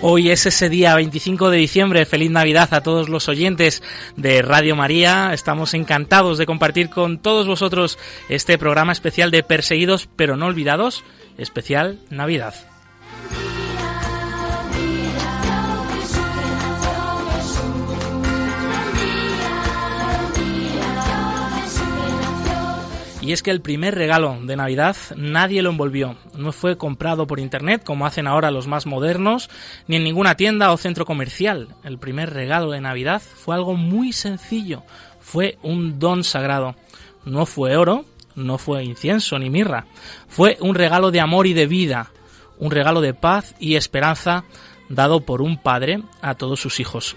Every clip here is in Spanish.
Hoy es ese día 25 de diciembre. Feliz Navidad a todos los oyentes de Radio María. Estamos encantados de compartir con todos vosotros este programa especial de Perseguidos pero no olvidados, especial Navidad. Y es que el primer regalo de Navidad nadie lo envolvió. No fue comprado por internet como hacen ahora los más modernos, ni en ninguna tienda o centro comercial. El primer regalo de Navidad fue algo muy sencillo. Fue un don sagrado. No fue oro, no fue incienso ni mirra. Fue un regalo de amor y de vida. Un regalo de paz y esperanza dado por un padre a todos sus hijos.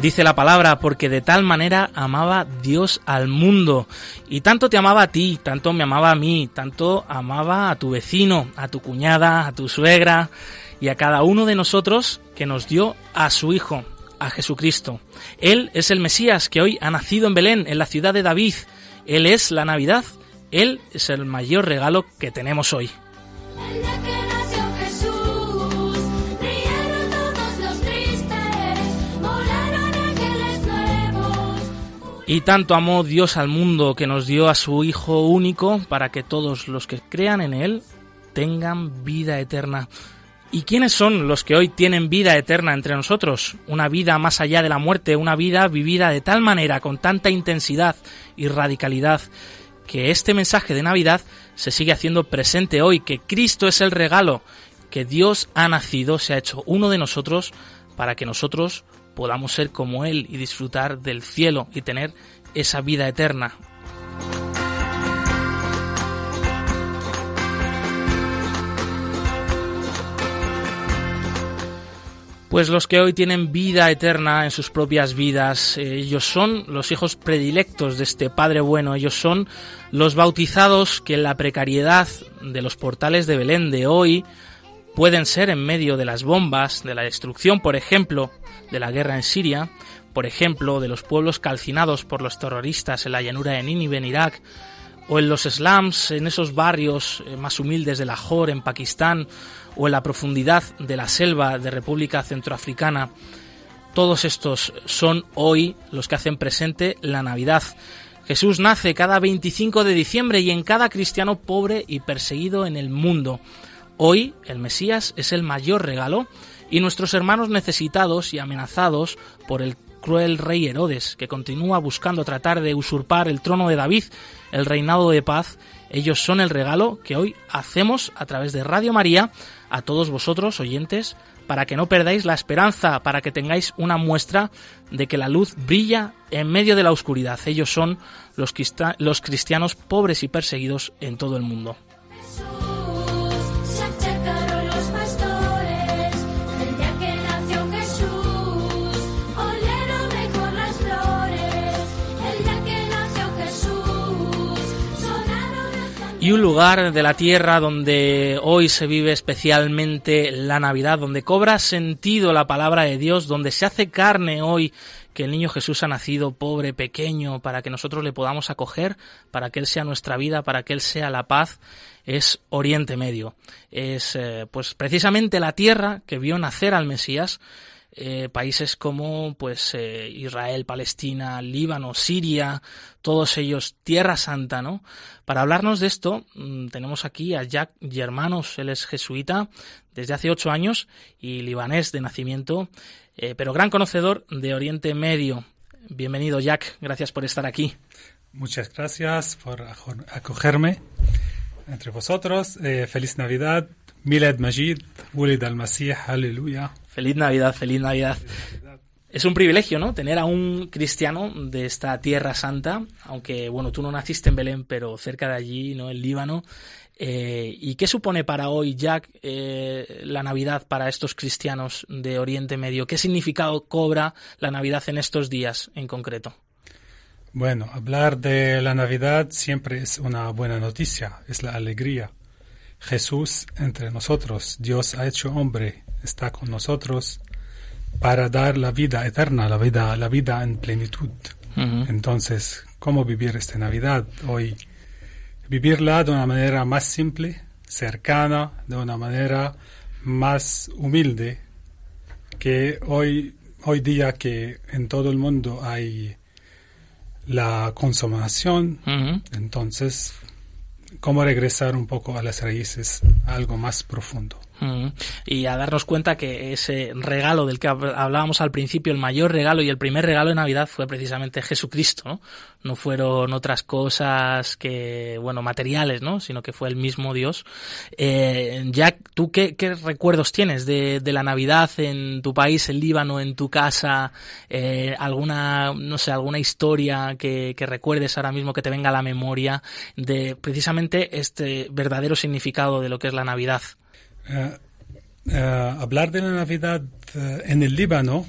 Dice la palabra, porque de tal manera amaba Dios al mundo. Y tanto te amaba a ti, tanto me amaba a mí, tanto amaba a tu vecino, a tu cuñada, a tu suegra y a cada uno de nosotros que nos dio a su Hijo, a Jesucristo. Él es el Mesías que hoy ha nacido en Belén, en la ciudad de David. Él es la Navidad. Él es el mayor regalo que tenemos hoy. Y tanto amó Dios al mundo que nos dio a su Hijo único para que todos los que crean en Él tengan vida eterna. ¿Y quiénes son los que hoy tienen vida eterna entre nosotros? Una vida más allá de la muerte, una vida vivida de tal manera, con tanta intensidad y radicalidad, que este mensaje de Navidad se sigue haciendo presente hoy, que Cristo es el regalo, que Dios ha nacido, se ha hecho uno de nosotros para que nosotros podamos ser como Él y disfrutar del cielo y tener esa vida eterna. Pues los que hoy tienen vida eterna en sus propias vidas, ellos son los hijos predilectos de este Padre bueno, ellos son los bautizados que en la precariedad de los portales de Belén de hoy pueden ser en medio de las bombas, de la destrucción, por ejemplo, de la guerra en Siria, por ejemplo, de los pueblos calcinados por los terroristas en la llanura de Nínive en Irak, o en los slums, en esos barrios eh, más humildes de Lahore en Pakistán, o en la profundidad de la selva de República Centroafricana. Todos estos son hoy los que hacen presente la Navidad. Jesús nace cada 25 de diciembre y en cada cristiano pobre y perseguido en el mundo. Hoy el Mesías es el mayor regalo y nuestros hermanos necesitados y amenazados por el cruel rey Herodes, que continúa buscando tratar de usurpar el trono de David, el reinado de paz, ellos son el regalo que hoy hacemos a través de Radio María a todos vosotros, oyentes, para que no perdáis la esperanza, para que tengáis una muestra de que la luz brilla en medio de la oscuridad. Ellos son los, cristianos pobres y perseguidos en todo el mundo. Y un lugar de la tierra donde hoy se vive especialmente la Navidad, donde cobra sentido la palabra de Dios, donde se hace carne hoy que el niño Jesús ha nacido pobre, pequeño, para que nosotros le podamos acoger, para que Él sea nuestra vida, para que Él sea la paz, es Oriente Medio. Es eh, pues precisamente la tierra que vio nacer al Mesías, eh, países como pues eh, Israel, Palestina, Líbano, Siria, todos ellos Tierra Santa, ¿no? Para hablarnos de esto mm, tenemos aquí a Jack Germanos, él es jesuita desde hace ocho años y libanés de nacimiento, eh, pero gran conocedor de Oriente Medio. Bienvenido Jack, gracias por estar aquí. Muchas gracias por acogerme entre vosotros. feliz Navidad, Milad Majid, Wulid al-Masih, aleluya. Feliz Navidad, feliz Navidad. Es un privilegio, ¿no? Tener a un cristiano de esta tierra santa, aunque, bueno, tú no naciste en Belén, pero cerca de allí, ¿no? En Líbano. Eh, ¿Y qué supone para hoy, Jack, eh, la Navidad para estos cristianos de Oriente Medio? ¿Qué significado cobra la Navidad en estos días en concreto? Bueno, hablar de la Navidad siempre es una buena noticia, es la alegría. Jesús entre nosotros, Dios ha hecho hombre, está con nosotros para dar la vida eterna, la vida, la vida en plenitud. Entonces, ¿cómo vivir esta Navidad hoy? Vivirla de una manera más simple, cercana, de una manera más humilde, que hoy, hoy día que en todo el mundo hay la consumación, entonces, ¿cómo regresar un poco a las raíces, algo más profundo? Y a darnos cuenta que ese regalo del que hablábamos al principio, el mayor regalo y el primer regalo de Navidad fue precisamente Jesucristo, ¿no? No fueron otras cosas que, bueno, materiales, ¿no? Sino que fue el mismo Dios. Eh, Jack, ¿tú qué, recuerdos tienes de, la Navidad en tu país, el Líbano, en tu casa? Eh, ¿Alguna, no sé, alguna historia que, recuerdes ahora mismo que te venga a la memoria de precisamente este verdadero significado de lo que es la Navidad? Eh, eh, hablar de la Navidad eh, en el Líbano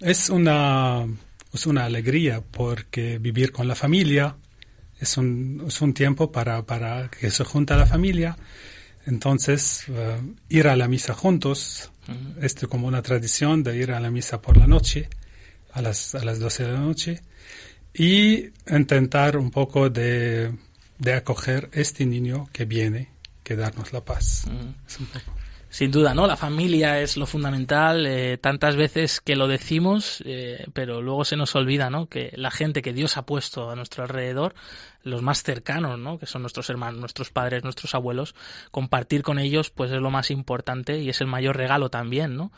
es una, es una alegría porque vivir con la familia es un, es un tiempo para, para que se junta la familia. Entonces, ir a la misa juntos, esto como una tradición de ir a la misa por la noche, a las, a las 12 de la noche, y intentar un poco de, de acoger este niño que viene que darnos la paz. Sin duda, ¿no? La familia es lo fundamental, eh, tantas veces que lo decimos, eh, pero luego se nos olvida, ¿no? Que la gente que Dios ha puesto a nuestro alrededor, los más cercanos, ¿no? Que son nuestros hermanos, nuestros padres, nuestros abuelos, compartir con ellos, pues es lo más importante y es el mayor regalo también, ¿no?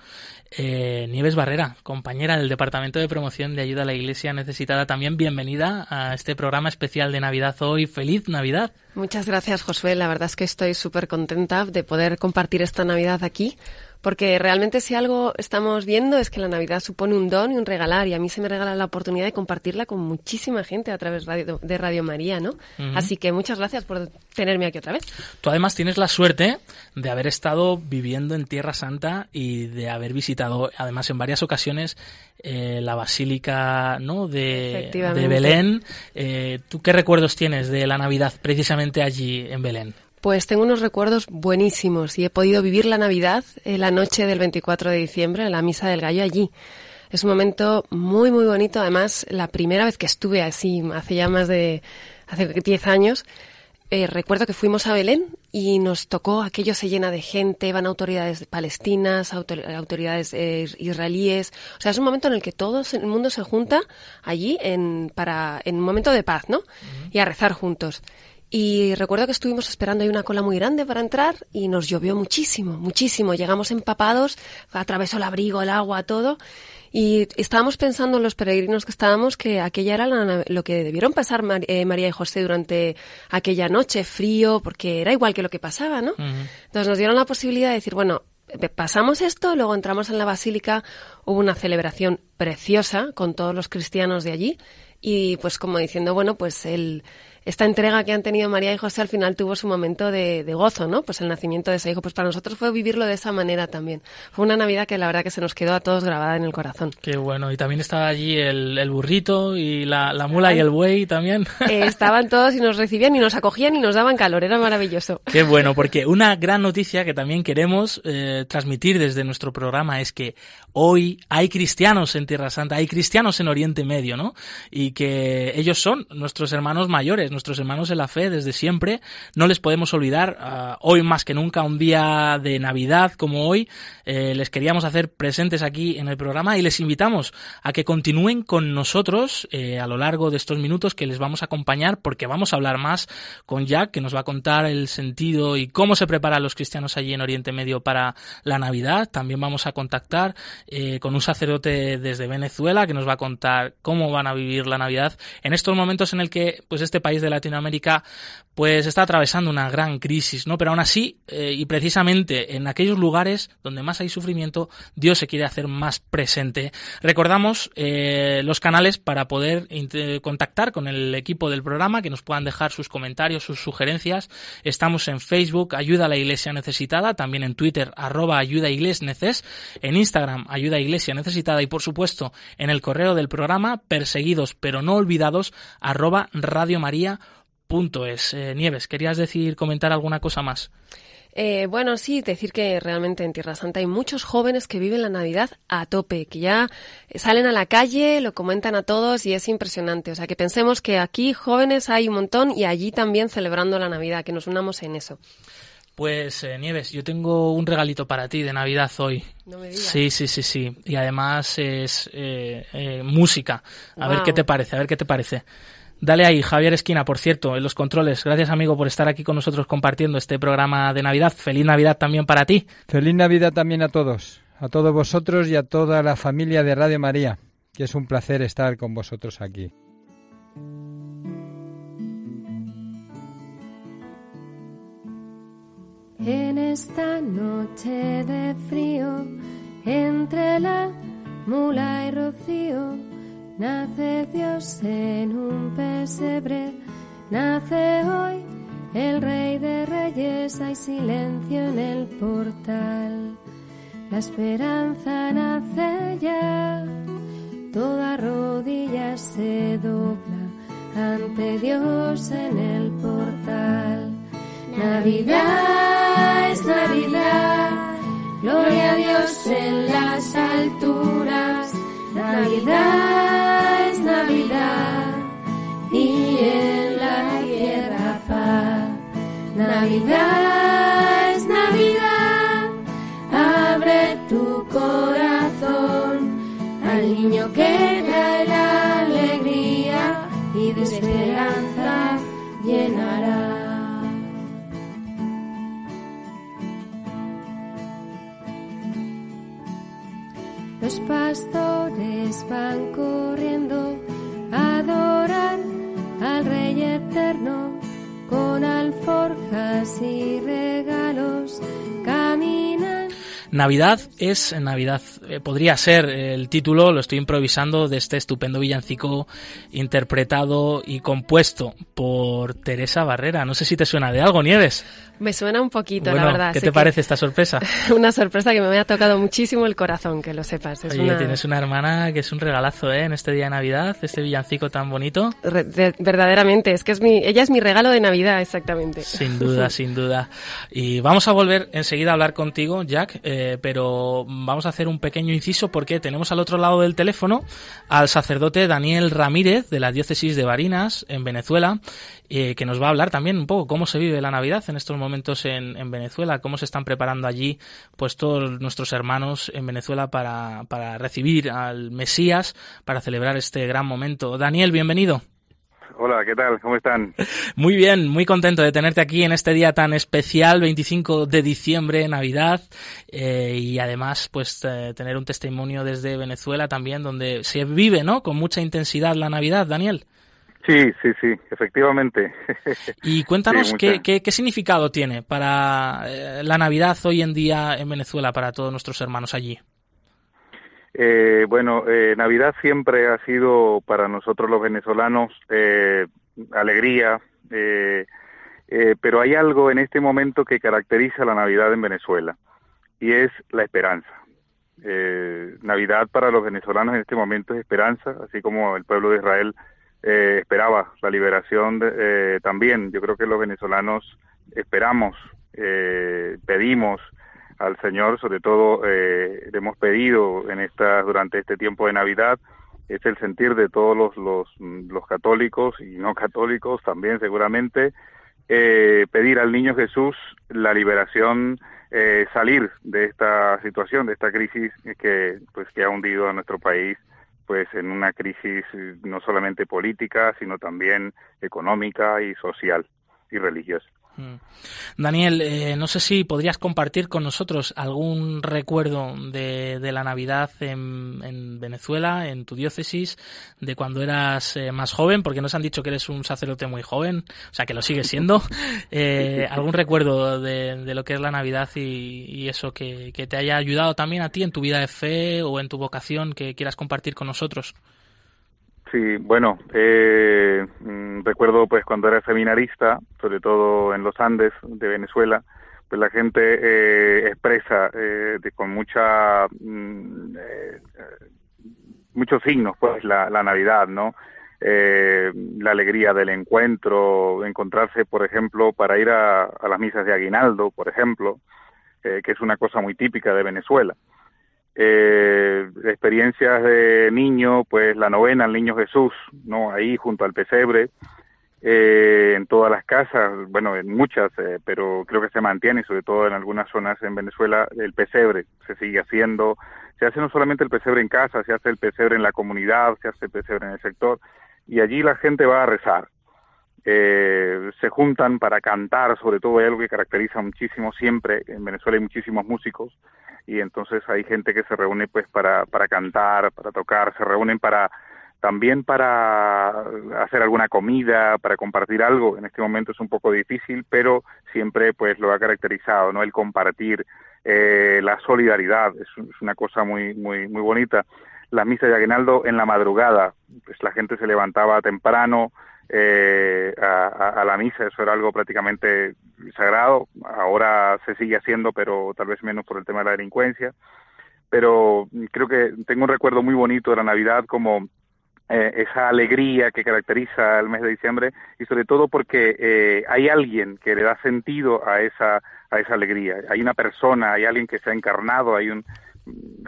Eh, Nieves Barrera, compañera del Departamento de Promoción de Ayuda a la Iglesia Necesitada, también bienvenida a este programa especial de Navidad hoy. ¡Feliz Navidad! Muchas gracias, Josué. La verdad es que estoy súper contenta de poder compartir esta Navidad aquí porque realmente si algo estamos viendo es que la Navidad supone un don y un regalar, y a mí se me regala la oportunidad de compartirla con muchísima gente a través de Radio María, ¿no? Así que muchas gracias por tenerme aquí otra vez. Tú además tienes la suerte de haber estado viviendo en Tierra Santa y de haber visitado, además en varias ocasiones, eh, la Basílica ¿no? de, de Belén. Eh, ¿Tú qué recuerdos tienes de la Navidad precisamente allí en Belén? Pues tengo unos recuerdos buenísimos y he podido vivir la Navidad en la noche del 24 de diciembre en la Misa del Gallo allí. Es un momento muy, muy bonito. Además, la primera vez que estuve así, hace ya más de, hace 10 años, eh, recuerdo que fuimos a Belén y nos tocó, aquello se llena de gente, van autoridades palestinas, autoridades eh, israelíes. O sea, es un momento en el que todo el mundo se junta allí en, para, en un momento de paz, ¿no? Y a rezar juntos. Y recuerdo que estuvimos esperando ahí una cola muy grande para entrar y nos llovió muchísimo, muchísimo. Llegamos empapados, atravesó el abrigo, el agua, todo. Y estábamos pensando en los peregrinos que estábamos que aquella era lo que debieron pasar eh, María y José durante aquella noche, frío, porque era igual que lo que pasaba, ¿no? Entonces nos dieron la posibilidad de decir, bueno, pasamos esto, luego entramos en la basílica, hubo una celebración preciosa con todos los cristianos de allí y pues como diciendo, bueno, pues el esta entrega que han tenido María y José al final tuvo su momento de, gozo, ¿no? Pues el nacimiento de ese hijo. Pues para nosotros fue vivirlo de esa manera también. Fue una Navidad que la verdad que se nos quedó a todos grabada en el corazón. Qué bueno. Y también estaba allí el, burrito y la, mula y el buey también. Eh, estaban todos y nos recibían y nos acogían y nos daban calor. Era maravilloso. Qué bueno, porque una gran noticia que también queremos eh, transmitir desde nuestro programa es que hoy hay cristianos en Tierra Santa, hay cristianos en Oriente Medio, ¿no? Y que ellos son nuestros hermanos mayores, nuestros hermanos en la fe desde siempre. No les podemos olvidar. Ah, hoy más que nunca, un día de Navidad como hoy, eh, les queríamos hacer presentes aquí en el programa y les invitamos a que continúen con nosotros eh, a lo largo de estos minutos que les vamos a acompañar porque vamos a hablar más con Jack, que nos va a contar el sentido y cómo se preparan los cristianos allí en Oriente Medio para la Navidad. También vamos a contactar eh, con un sacerdote desde Venezuela que nos va a contar cómo van a vivir la Navidad en estos momentos en el que pues este país de Latinoamérica pues está atravesando una gran crisis, ¿no? Pero aún así, eh, y precisamente en aquellos lugares donde más hay sufrimiento, Dios se quiere hacer más presente. Recordamos eh, los canales para poder contactar con el equipo del programa, que nos puedan dejar sus comentarios, sus sugerencias. Estamos en Facebook, Ayuda a la Iglesia Necesitada, también en Twitter, arroba Ayuda Neces, en Instagram, Ayuda Iglesia Necesitada, y por supuesto, en el correo del programa, perseguidos pero no olvidados, arroba Radio María punto es. Eh, Nieves, ¿querías decir, comentar alguna cosa más? Eh, bueno, sí, decir que realmente en Tierra Santa hay muchos jóvenes que viven la Navidad a tope, que ya salen a la calle, lo comentan a todos y es impresionante. O sea, que pensemos que aquí jóvenes hay un montón y allí también celebrando la Navidad, que nos unamos en eso. Pues eh, Nieves, yo tengo un regalito para ti de Navidad hoy. No me digas. Sí, sí, sí, sí. Y además es música. A ver qué te parece, a ver qué te parece. Dale ahí, Javier Esquina, por cierto, en los controles. Gracias, amigo, por estar aquí con nosotros compartiendo este programa de Navidad. Feliz Navidad también para ti. Feliz Navidad también a todos, a todos vosotros y a toda la familia de Radio María, que es un placer estar con vosotros aquí. En esta noche de frío, entre la mula y rocío, Nace Dios en un pesebre, nace hoy el Rey de Reyes, hay silencio en el portal. La esperanza nace ya, toda rodilla se dobla ante Dios en el portal. Navidad es Navidad, gloria a Dios en las alturas. Navidad es Navidad y en la tierra paz. Navidad es Navidad, abre tu corazón al niño que trae la alegría y de esperanza llenará. Los pastores van corriendo a adorar al Rey Eterno con alforjas y regalos. Navidad es Navidad. Eh, podría ser el título, lo estoy improvisando, de este estupendo villancico interpretado y compuesto por Teresa Barrera. No sé si te suena de algo, Nieves. Me suena un poquito, la verdad. ¿Qué te parece esta sorpresa? una sorpresa que me ha tocado muchísimo el corazón, que lo sepas. Oye, tienes una hermana que es un regalazo, ¿eh? En este día de Navidad, este villancico tan bonito. verdaderamente, es que es mi, ella es mi regalo de Navidad, exactamente. Sin duda, sin duda. Y vamos a volver enseguida a hablar contigo, Jack, eh, pero vamos a hacer un pequeño inciso porque tenemos al otro lado del teléfono al sacerdote Daniel Ramírez de la diócesis de Barinas, en Venezuela, eh, que nos va a hablar también un poco cómo se vive la Navidad en estos momentos en, en, Venezuela, cómo se están preparando allí pues todos nuestros hermanos en Venezuela para, para recibir al Mesías, para celebrar este gran momento. Daniel, bienvenido. Hola, ¿qué tal? ¿Cómo están? Muy bien, muy contento de tenerte aquí en este día tan especial, 25 de diciembre, Navidad, eh, y además, pues, eh, tener un testimonio desde Venezuela también, donde se vive, ¿no? Con mucha intensidad la Navidad, Daniel. Sí, sí, sí, efectivamente. Y cuéntanos qué, qué, significado tiene para eh, la Navidad hoy en día en Venezuela, para todos nuestros hermanos allí. Eh, bueno, eh, Navidad siempre ha sido para nosotros los venezolanos alegría, Eh, eh, pero hay algo en este momento que caracteriza la Navidad en Venezuela y es la esperanza. Eh, Navidad para los venezolanos en este momento es esperanza, así como el pueblo de Israel eh, esperaba la liberación de, eh, también. Yo creo que los venezolanos esperamos, eh, pedimos al Señor, sobre todo eh, le hemos pedido en esta, durante este tiempo de Navidad, es el sentir de todos los, los, los católicos y no católicos también seguramente, eh, pedir al niño Jesús la liberación, eh, salir de esta situación, de esta crisis que, pues, que ha hundido a nuestro país pues en una crisis eh, no solamente política, sino también económica y social y religiosa. Mm. Daniel, eh, no sé si podrías compartir con nosotros algún recuerdo de, de la Navidad en, en, Venezuela, en tu diócesis, de cuando eras eh, más joven, porque nos han dicho que eres un sacerdote muy joven, o sea que lo sigues siendo. Eh, ¿Algún recuerdo de, de, lo que es la Navidad y, y eso que, que, te haya ayudado también a ti en tu vida de fe o en tu vocación que quieras compartir con nosotros? Sí, bueno, eh, recuerdo pues cuando era seminarista, sobre todo en los Andes de Venezuela, pues la gente eh, expresa eh, de, con mucha mm, eh, muchos signos pues la, la Navidad, ¿no? Eh, la alegría del encuentro, encontrarse, por ejemplo, para ir a, a las misas de aguinaldo, por ejemplo, eh, que es una cosa muy típica de Venezuela eh, experiencias de niño, pues la novena al Niño Jesús, ¿no? Ahí junto al pesebre, eh, en todas las casas, bueno, en muchas, eh, pero creo que se mantiene, sobre todo en algunas zonas en Venezuela, el pesebre se sigue haciendo. Se hace no solamente el pesebre en casa, se hace el pesebre en la comunidad, se hace el pesebre en el sector, y allí la gente va a rezar. Eh, se juntan para cantar, sobre todo hay algo que caracteriza muchísimo siempre, en Venezuela hay muchísimos músicos, y entonces hay gente que se reúne pues para, para cantar, para tocar, se reúnen para también para hacer alguna comida, para compartir algo. En este momento es un poco difícil, pero siempre pues lo ha caracterizado, ¿no? El compartir, eh, la solidaridad, es, es, una cosa muy, muy, muy bonita. La misa de Aguinaldo en la madrugada, pues la gente se levantaba temprano, eh, a, a, la misa, eso era algo prácticamente sagrado, ahora se sigue haciendo, pero tal vez menos por el tema de la delincuencia, pero creo que tengo un recuerdo muy bonito de la Navidad como eh, esa alegría que caracteriza el mes de diciembre y sobre todo porque eh, hay alguien que le da sentido a esa a esa alegría. Hay una persona hay alguien que se ha encarnado hay un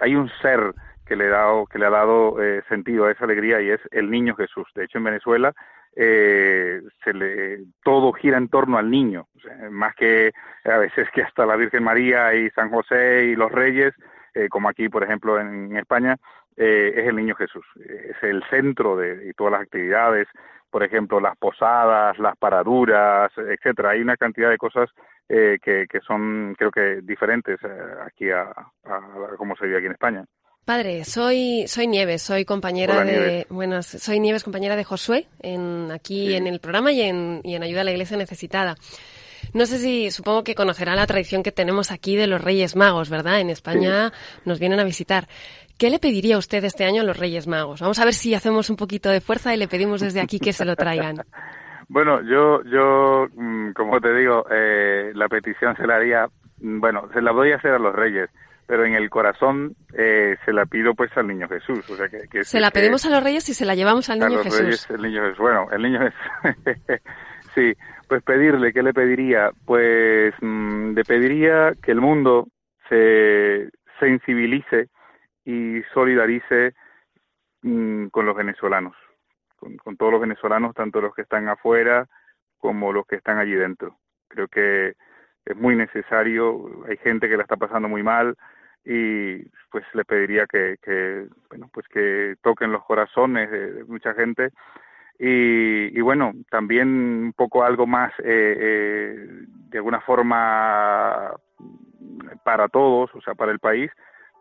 hay un ser que le, da, que le ha dado eh, sentido a esa alegría y es el niño Jesús. De hecho, en Venezuela eh, se le, todo gira en torno al niño, más que a veces que hasta la Virgen María y San José y los reyes, eh, como aquí, por ejemplo, en, España, eh, es el niño Jesús. Es el centro de, todas las actividades, por ejemplo, las posadas, las paraduras, etcétera. Hay una cantidad de cosas eh, que, que son, creo que, diferentes aquí a, a, a como se vive aquí en España. Padre, soy, soy Nieves, soy compañera Hola, de, Nieves. bueno, soy Nieves, compañera de Josué, en, aquí Sí. en el programa y en, y en Ayuda a la Iglesia Necesitada. No sé si, supongo que conocerá la tradición que tenemos aquí de los Reyes Magos, ¿verdad? En España nos vienen a visitar. ¿Qué le pediría usted este año a los Reyes Magos? Vamos a ver si hacemos un poquito de fuerza y le pedimos desde aquí que se lo traigan. Bueno, yo, yo, mm, como te digo, eh, la petición se la haría, mm, bueno, se la voy a hacer a los Reyes, pero en el corazón eh, se la pido pues al Niño Jesús. O sea, que, que se la que, pedimos a los Reyes y se la llevamos al a Niño los Jesús. Reyes, el Niño Jesús. Bueno, el Niño Jesús. sí, pues pedirle, ¿qué le pediría? Pues mmm, le pediría que el mundo se sensibilice y solidarice mmm, con los venezolanos, con, con todos los venezolanos, tanto los que están afuera como los que están allí dentro. Creo que es muy necesario, hay gente que la está pasando muy mal y pues le pediría que, bueno pues que toquen los corazones de, de mucha gente. Y, y, bueno también un poco algo más eh, eh, de alguna forma para todos o sea para el país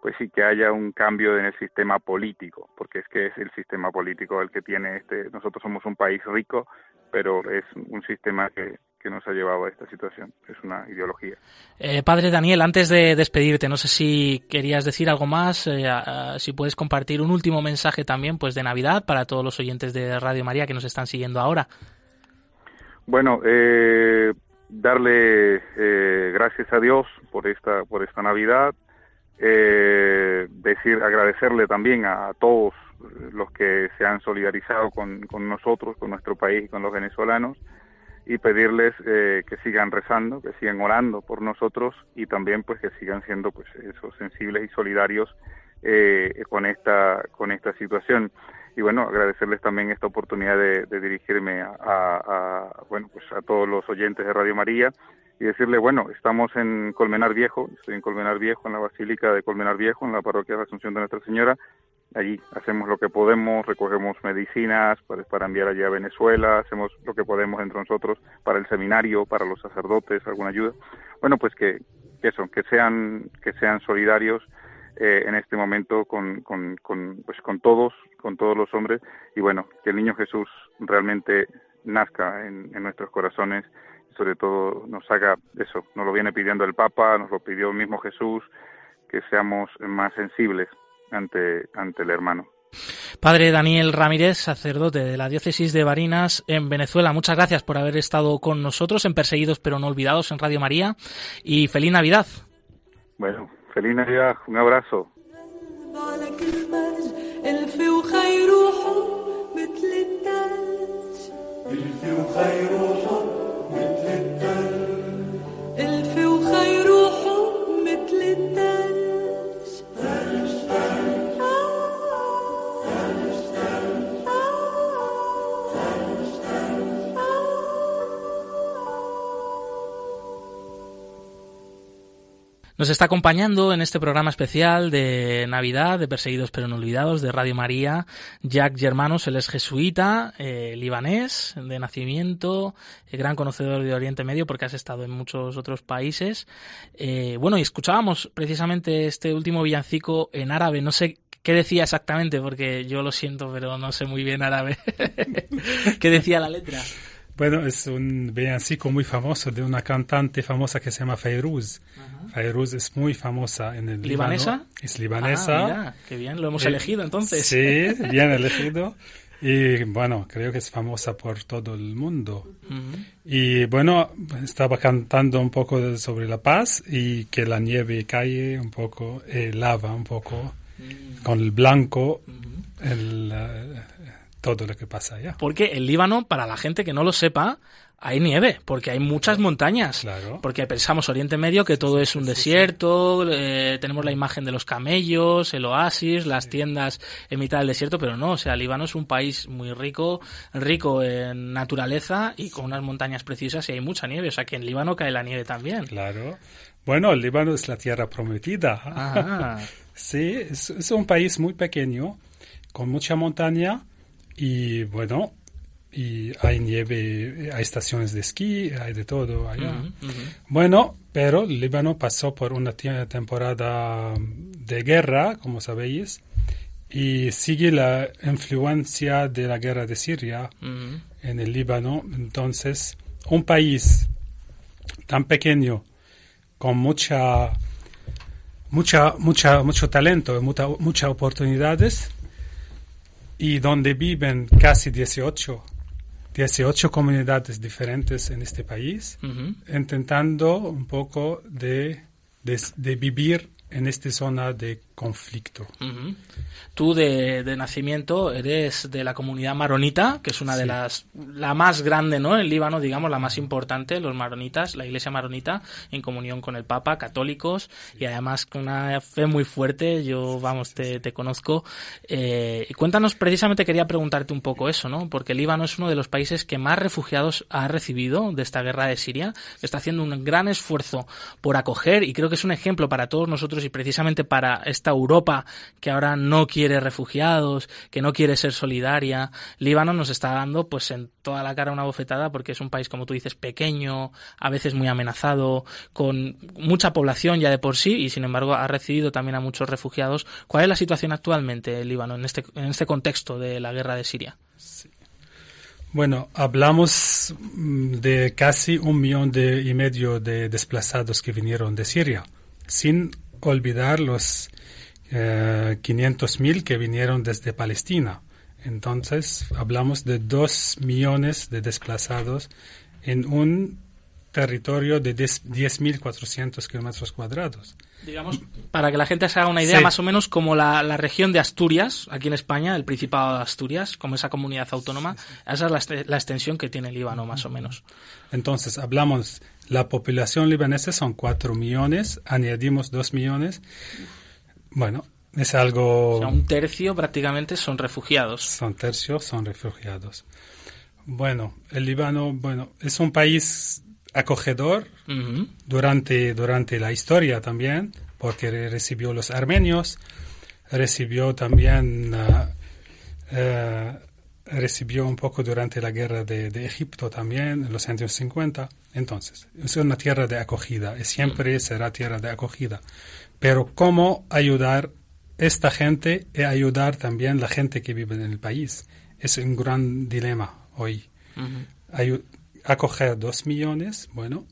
pues sí que haya un cambio en el sistema político porque es que es el sistema político el que tiene este nosotros somos un país rico pero es un sistema que, que nos ha llevado a esta situación. Es una ideología. Eh, padre Daniel, antes de despedirte, no sé si querías decir algo más, eh, si puedes compartir un último mensaje también, pues de Navidad para todos los oyentes de Radio María que nos están siguiendo ahora. Bueno, eh, darle eh, gracias a Dios por esta por esta Navidad, eh, decir agradecerle también a, todos los que se han solidarizado con, con, nosotros, con nuestro país y con los venezolanos y pedirles eh, que sigan rezando, que sigan orando por nosotros y también pues que sigan siendo pues esos sensibles y solidarios eh, con esta con esta situación. Y bueno agradecerles también esta oportunidad de, dirigirme a, bueno pues a todos los oyentes de Radio María y decirle bueno estamos en Colmenar Viejo estoy en Colmenar Viejo en la Basílica de Colmenar Viejo en la parroquia de Asunción de Nuestra Señora allí hacemos lo que podemos recogemos medicinas para, enviar allá a Venezuela hacemos lo que podemos entre nosotros para el seminario para los sacerdotes alguna ayuda. Bueno pues que, eso que sean que sean solidarios eh, en este momento con, con, pues con todos, con todos los hombres. Y bueno, que el niño Jesús realmente nazca en, nuestros corazones sobre todo nos haga eso, nos lo viene pidiendo el Papa, nos lo pidió el mismo Jesús, que seamos más sensibles ante, ante el hermano. Padre Daniel Ramírez, sacerdote de la diócesis de Barinas en Venezuela, muchas gracias por haber estado con nosotros en Perseguidos pero no olvidados en Radio María y feliz Navidad. Bueno, Feliz Navidad, un abrazo. Nos está acompañando en este programa especial de Navidad, de Perseguidos pero no olvidados, de Radio María, Jack Germanos, él es jesuita, eh, libanés de nacimiento, eh, gran conocedor de Oriente Medio porque has estado en muchos otros países. Eh, bueno, y escuchábamos precisamente este último villancico en árabe, no sé qué decía exactamente porque yo lo siento, pero no sé muy bien árabe. ¿Qué decía la letra? Bueno, es un villancico muy famoso de una cantante famosa que se llama Fairuz. Fairuz es muy famosa en el ¿Libanesa? Es libanesa. Ah, mira, qué bien, lo hemos eh, elegido entonces. Sí, bien elegido. Y bueno, creo que es famosa por todo el mundo. Y bueno, estaba cantando un poco sobre la paz y que la nieve cae un poco, eh, lava un poco mm. con el blanco, el, todo lo que pasa allá. Porque el Líbano, para la gente que no lo sepa, hay nieve, porque hay muchas montañas. Claro. Porque pensamos Oriente Medio que todo es un desierto, eh, tenemos la imagen de los camellos, el oasis, las tiendas en mitad del desierto, pero no, o sea, Líbano es un país muy rico, rico en naturaleza y con unas montañas preciosas y hay mucha nieve, o sea que en Líbano cae la nieve también. Claro. Bueno, el Líbano es la tierra prometida. sí, es un país muy pequeño, con mucha montaña y bueno, y hay nieve, hay estaciones de esquí, hay de todo allá. Bueno, pero Líbano pasó por una temporada de guerra, como sabéis, y sigue la influencia de la guerra de Siria en el Líbano. Entonces, un país tan pequeño, con mucha, mucha, mucha, mucho talento, muchas oportunidades, y donde viven casi 18, 18 comunidades diferentes en este país, intentando un poco de, de, vivir en esta zona de conflicto. Tú de, de, nacimiento eres de la comunidad maronita, que es una de las, la más grande, ¿no? En Líbano, digamos, la más importante, los maronitas, la iglesia maronita, en comunión con el Papa, católicos, y además con una fe muy fuerte, yo, vamos, te, te conozco. Eh, cuéntanos, precisamente quería preguntarte un poco eso, ¿no? Porque Líbano es uno de los países que más refugiados ha recibido de esta guerra de Siria, está haciendo un gran esfuerzo por acoger, y creo que es un ejemplo para todos nosotros y precisamente para Europa que ahora no quiere refugiados, que no quiere ser solidaria. Líbano nos está dando pues en toda la cara una bofetada porque es un país, como tú dices, pequeño, a veces muy amenazado, con mucha población ya de por sí y sin embargo ha recibido también a muchos refugiados. ¿Cuál es la situación actualmente en Líbano en este, en este contexto de la guerra de Siria? Bueno, hablamos mm, de casi un millón de, y medio de desplazados que vinieron de Siria, sin olvidar los eh, 500.000 que vinieron desde Palestina. Entonces, hablamos de dos millones de desplazados en un territorio de 10.400 kilómetros cuadrados. Digamos, para que la gente se haga una idea, Sí. más o menos como la, la región de Asturias, aquí en España, el Principado de Asturias, como esa comunidad autónoma, esa es la, la extensión que tiene el Líbano, más o menos. Entonces, hablamos, la población libanesa son 4 millones, añadimos 2 millones. Bueno, es algo... O sea, un tercio prácticamente son refugiados. son tercios, son refugiados. Bueno, el Líbano, bueno, es un país acogedor durante, durante la historia también, porque re- recibió los armenios, recibió también, ah, eh, recibió un poco durante la guerra de, de Egipto también, en los años 50. Entonces, es una tierra de acogida y siempre será tierra de acogida. Pero ¿cómo ayudar esta gente y ayudar también la gente que vive en el país? Es un gran dilema hoy. Ayu- acoger dos millones, bueno,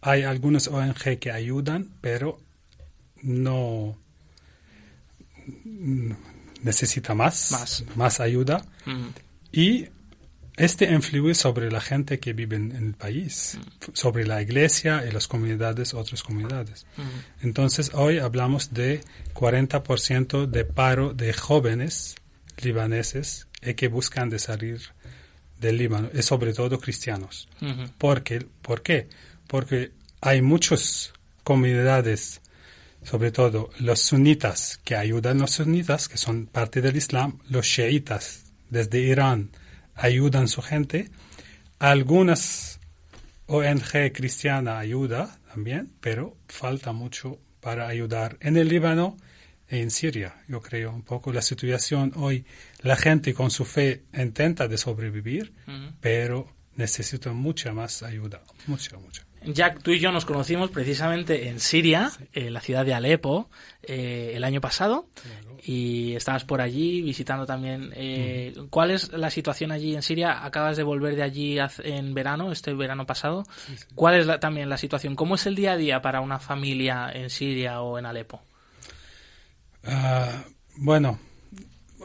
hay algunos ONG que ayudan, pero no mm, necesita más, Más. ayuda. Ujú. Y este influye sobre la gente que vive en, el país, sobre la iglesia y las comunidades, otras comunidades. Ujú. Entonces, hoy hablamos de 40% de paro de jóvenes libaneses que buscan de salir del Líbano, y sobre todo cristianos. Ujú. Porque, ¿Por qué? Porque hay muchas comunidades, sobre todo los sunitas, que ayudan a los sunitas, que son parte del Islam, los chiitas desde Irán ayudan a su gente, algunas ONG cristiana ayuda también, pero falta mucho para ayudar en el Líbano e en Siria, yo creo un poco la situación hoy, la gente con su fe intenta de sobrevivir, pero necesita mucha más ayuda, mucha, mucha. Jack, tú y yo nos conocimos precisamente en Siria, en la ciudad de Alepo, eh, el año pasado, y estabas por allí visitando también. eh, ¿Cuál es la situación allí en Siria? Acabas de volver de allí en verano, este verano pasado. ¿Cuál es la- también la situación? ¿Cómo es el día a día para una familia en Siria o en Alepo? Ah, bueno,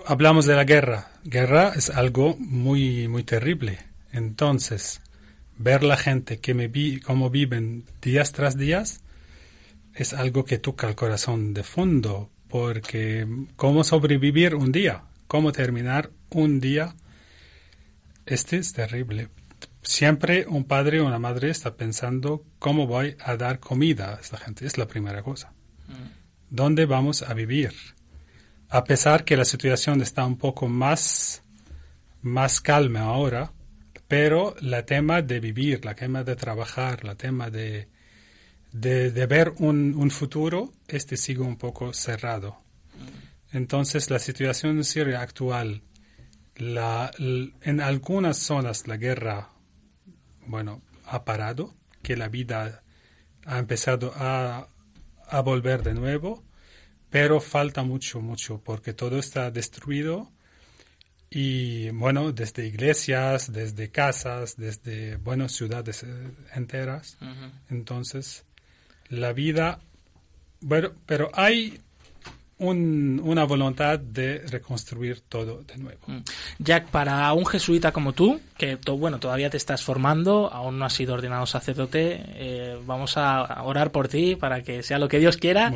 hablamos de la guerra. Guerra es algo muy, muy terrible. Entonces, ver la gente que me vi, cómo viven días tras días es algo que toca el corazón de fondo, porque cómo sobrevivir un día, cómo terminar un día, este es terrible. Siempre un padre o una madre está pensando cómo voy a dar comida a esta gente, es la primera cosa. ¿Dónde vamos a vivir? A pesar que la situación está un poco más, más calma ahora, pero la tema de vivir, la tema de trabajar, la tema de, de, ver un, un futuro, este sigue un poco cerrado. Entonces, la situación en Siria actual, la, en algunas zonas la guerra, bueno, ha parado, que la vida ha empezado a, a volver de nuevo, pero falta mucho, mucho, porque todo está destruido y, bueno, desde iglesias, desde casas, desde, bueno, ciudades eh, enteras. Entonces, la vida, bueno, pero hay un- una voluntad de reconstruir todo de nuevo. Jack, para un jesuita como tú, que to- bueno, todavía te estás formando, aún no has sido ordenado sacerdote, eh, vamos a orar por ti para que sea lo que Dios quiera,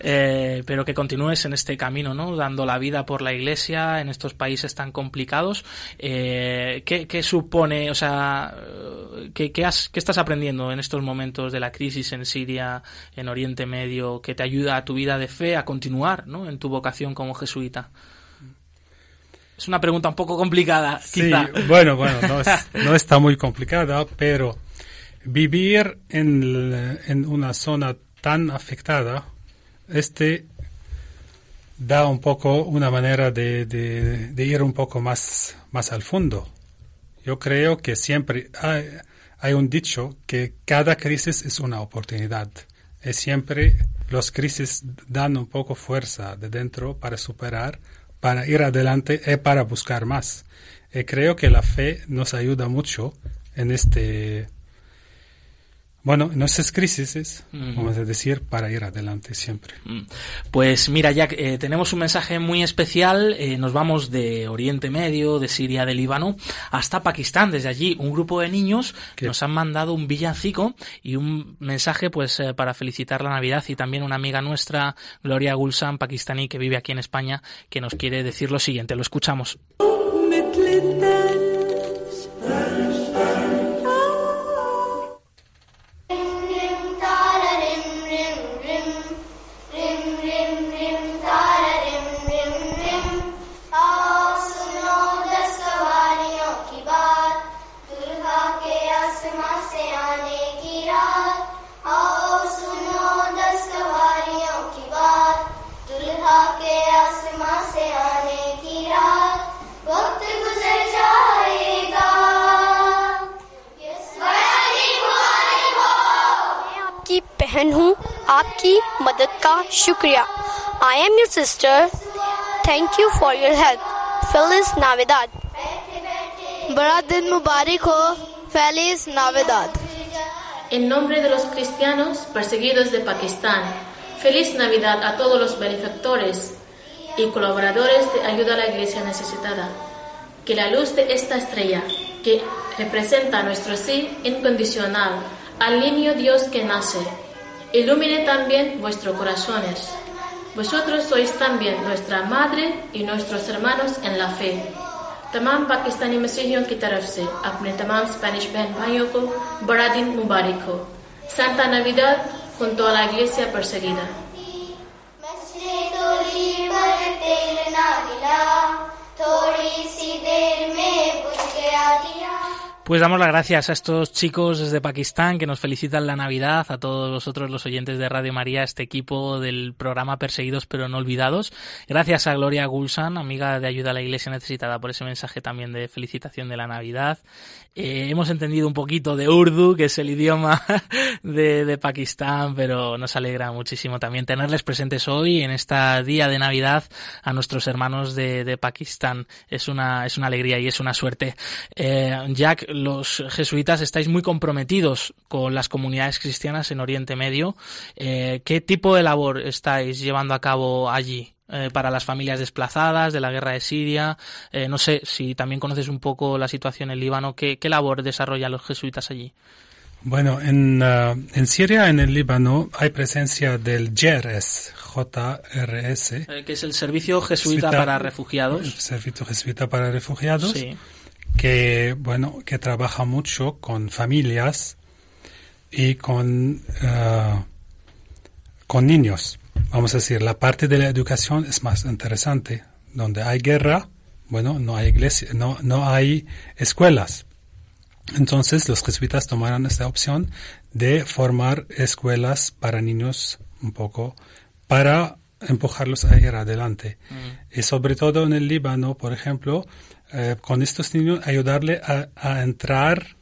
eh, pero que continúes en este camino, ¿no? Dando la vida por la Iglesia en estos países tan complicados. Eh, ¿qué, qué supone, o sea, qué, qué has- qué estás aprendiendo en estos momentos de la crisis en Siria, en Oriente Medio, que te ayuda a tu vida de fe a continuar, ¿no? En tu vocación como jesuita. Es una pregunta un poco complicada, Sí, quizá. bueno, bueno, no, es- no está muy complicada, pero vivir en, en una zona tan afectada, este da un poco una manera de, de- de ir un poco más, más al fondo. Yo creo que siempre hay, hay un dicho que cada crisis es una oportunidad. Y siempre los crisis dan un poco fuerza de dentro para superar, para ir adelante y para buscar más. Y creo que la fe nos ayuda mucho en este bueno, no es crisis, vamos a decir, para ir adelante siempre. Mm. Pues mira, Jack, eh, tenemos un mensaje muy especial. Eh, nos vamos de Oriente Medio, de Siria, de Líbano, hasta Pakistán. Desde allí, un grupo de niños nos han mandado un villancico y un mensaje, pues, eh, para felicitar la Navidad y también una amiga nuestra, Gloria Gulsan, pakistaní, que vive aquí en España, que nos quiere decir lo siguiente. Lo escuchamos. आपकी मदद का शुक्रिया I am your sister thank you for your help Felis नाविदाद बड़ा दिन मुबारक हो फेलिस नाविदाद En nombre de los cristianos perseguidos de Pakistán, feliz Navidad a todos los benefactores y colaboradores de ayuda a la iglesia necesitada. Que la luz de esta estrella, que representa nuestro sí incondicional al niño Dios que nace, ilumine también vuestros corazones. Vosotros sois también nuestra madre y nuestros hermanos en la fe. तमाम पाकिस्तानी मसीहियों की तरफ से अपने तमाम स्पेनिश बहन भाइयों को बड़ा दिन मुबारक हो Santa Navidad junto a la iglesia perseguida. Pues damos las gracias a estos chicos desde Pakistán que nos felicitan la Navidad, a todos vosotros los oyentes de Radio María, este equipo del programa Perseguidos pero no olvidados. Gracias a Gloria Gulsan, amiga de Ayuda a la Iglesia Necesitada, por ese mensaje también de felicitación de la Navidad. Eh, hemos entendido un poquito de Urdu, que es el idioma de, de, Pakistán, pero nos alegra muchísimo también tenerles presentes hoy en esta día de Navidad a nuestros hermanos de, de Pakistán. Es una, es una alegría y es una suerte. Eh, Jack, los jesuitas estáis muy comprometidos con las comunidades cristianas en Oriente Medio. Eh, ¿Qué tipo de labor estáis llevando a cabo allí? Eh, para las familias desplazadas de la guerra de Siria. Eh, no sé si también conoces un poco la situación en Líbano. ¿Qué, qué labor desarrollan los jesuitas allí? Bueno, en, uh, en Siria, en el Líbano, hay presencia del JRS, JRS. Eh, que es el Servicio Jesuita, Jesuita- para Refugiados. El Servicio Jesuita para Refugiados. Sí. Que bueno que trabaja mucho con familias y con eh, con niños. Vamos a decir la parte de la educación es más interesante. Donde hay guerra bueno no hay iglesia no no hay escuelas. Entonces los jesuitas tomaron esta opción de formar escuelas para niños un poco para empujarlos a ir adelante. Y sobre todo en el Líbano por ejemplo eh, con estos niños ayudarle a, a entrar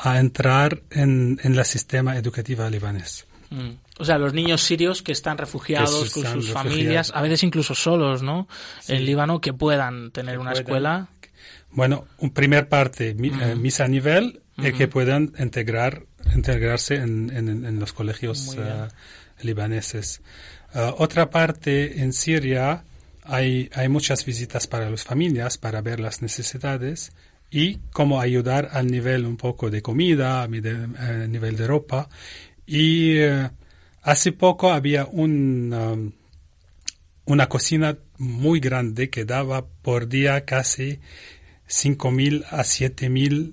a entrar en, en el sistema educativo libanés. Mm. O sea, los niños sirios que están refugiados Que con sus refugiados. familias, a veces incluso solos, ¿no? Sí. En Líbano, que puedan tener Que una puedan. escuela. Bueno, un primer parte, mi- eh, Ujú. misa a nivel, Ujú. que puedan integrar, integrarse en, en- en los colegios libaneses. Otra parte, en Siria, hay, hay muchas visitas para las familias para ver las necesidades y cómo ayudar al nivel un poco de comida, a a nivel de ropa. Y eh, hace poco había un, um, una cocina muy grande que daba por día casi 5.000 a 7.000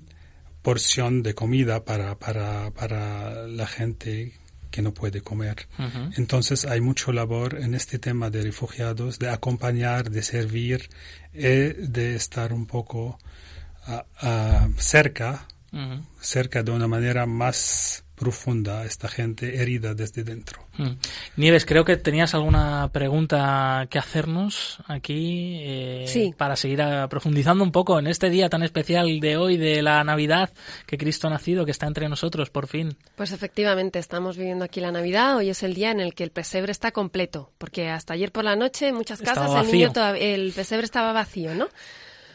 porción de comida para, para, para la gente que no puede comer. Entonces hay mucho labor en este tema de refugiados, de acompañar, de servir, eh, de estar un poco ah, ah, cerca, cerca de una manera más profunda a esta gente herida desde dentro. Mm. Nieves, creo que tenías alguna pregunta que hacernos aquí eh, Sí. para seguir profundizando un poco en este día tan especial de hoy, de la Navidad, que Cristo ha nacido, que está entre nosotros, por fin. Pues efectivamente, estamos viviendo aquí la Navidad. Hoy es el día en el que el pesebre está completo, porque hasta ayer por la noche en muchas casas el, niño el pesebre estaba vacío, ¿no?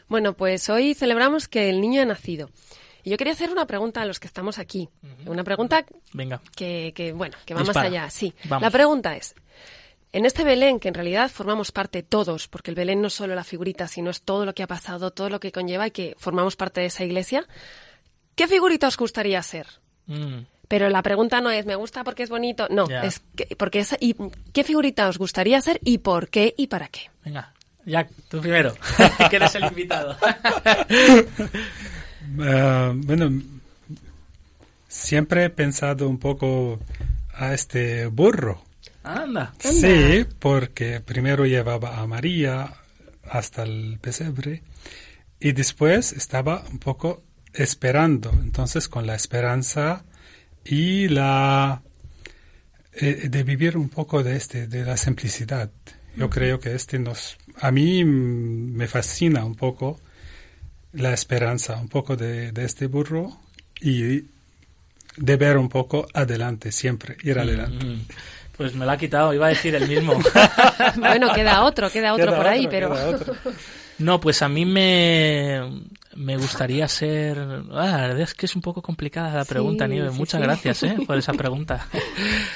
Bueno, pues hoy celebramos que el niño ha nacido. Y yo quería hacer una pregunta a los que estamos aquí. Una pregunta Venga. que, que, bueno, que va Dispara. más allá. Sí. Vamos. La pregunta es, en este Belén, que en realidad formamos parte todos, porque el Belén no es solo la figurita, sino es todo lo que ha pasado, todo lo que conlleva y que formamos parte de esa iglesia, ¿qué figurita os gustaría ser? Mm. Pero la pregunta no es, ¿me gusta porque es bonito? No, es que, porque es, y, ¿qué figurita os gustaría ser y por qué y para qué? Venga, Jack, tú primero, que eres el invitado. Ah, bueno, siempre he pensado un poco a este burro. Anda. Sí, porque primero llevaba a María hasta el pesebre y después estaba un poco esperando. Entonces, con la esperanza y la eh, de vivir un poco de este de la simplicidad. Yo creo que este nos a mí mm, me fascina un poco la esperanza, un poco de, de este burro y de ver un poco adelante siempre, ir adelante. Mm, Pues me lo ha quitado, iba a decir el mismo. Bueno, queda otro, queda otro Queda por ahí, pero... No, pues a mí me, me gustaría ser... Ah, la verdad es que es un poco complicada la Sí, pregunta, Nieve. sí, Muchas sí. gracias ¿eh? por esa pregunta.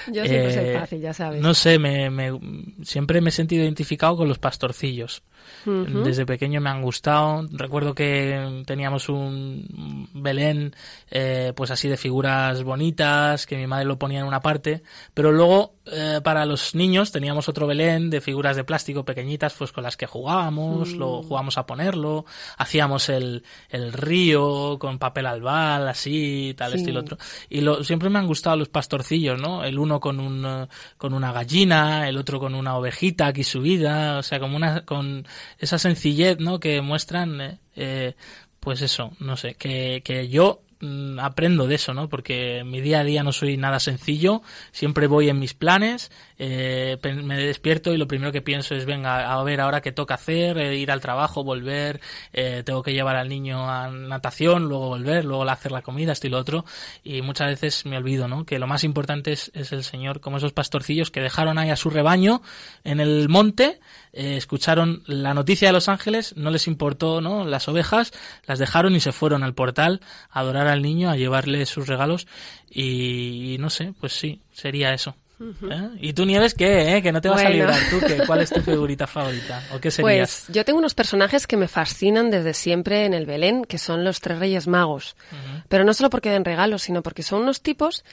Yo siempre soy Eh, fácil, ya sabes. No sé, me, me- siempre me he sentido identificado con los pastorcillos. Desde pequeño me han gustado. Recuerdo que teníamos un Belén, eh, pues así de figuras bonitas, que mi madre lo ponía en una parte, pero luego eh, para los niños teníamos otro Belén de figuras de plástico pequeñitas, pues con las que jugábamos, lo jugábamos a ponerlo, hacíamos el, el río con papel albal, así, tal, Sí. estilo otro. Y lo, siempre me han gustado los pastorcillos, ¿no? El uno con un, eh, con una gallina, el otro con una ovejita aquí subida, o sea, como una, con esa sencillez, ¿no? Que muestran, eh, eh, pues eso, no sé, que, que yo mm, aprendo de eso, ¿no? Porque mi día a día no soy nada sencillo, siempre voy en mis planes, eh, me despierto y lo primero que pienso es, venga, a ver ahora qué toca hacer, eh, ir al trabajo, volver, eh, tengo que llevar al niño a natación, luego volver, luego hacer la comida, esto y lo otro, y muchas veces me olvido, ¿no? Que lo más importante es, es el Señor, como esos pastorcillos que dejaron ahí a su rebaño en el monte, eh, escucharon la noticia de los ángeles, no les importó, ¿no? Las ovejas, las dejaron y se fueron al portal a adorar al niño, a llevarle sus regalos y, y no sé, pues sí, sería eso. ¿Eh? ¿Y tú, Nieves, qué? eh? Que no te vas a librar tú, que ¿cuál es tu figurita favorita? ¿O qué serías? Pues yo tengo unos personajes que me fascinan desde siempre en el Belén, que son los tres reyes magos. Pero no solo porque den regalos, sino porque son unos tipos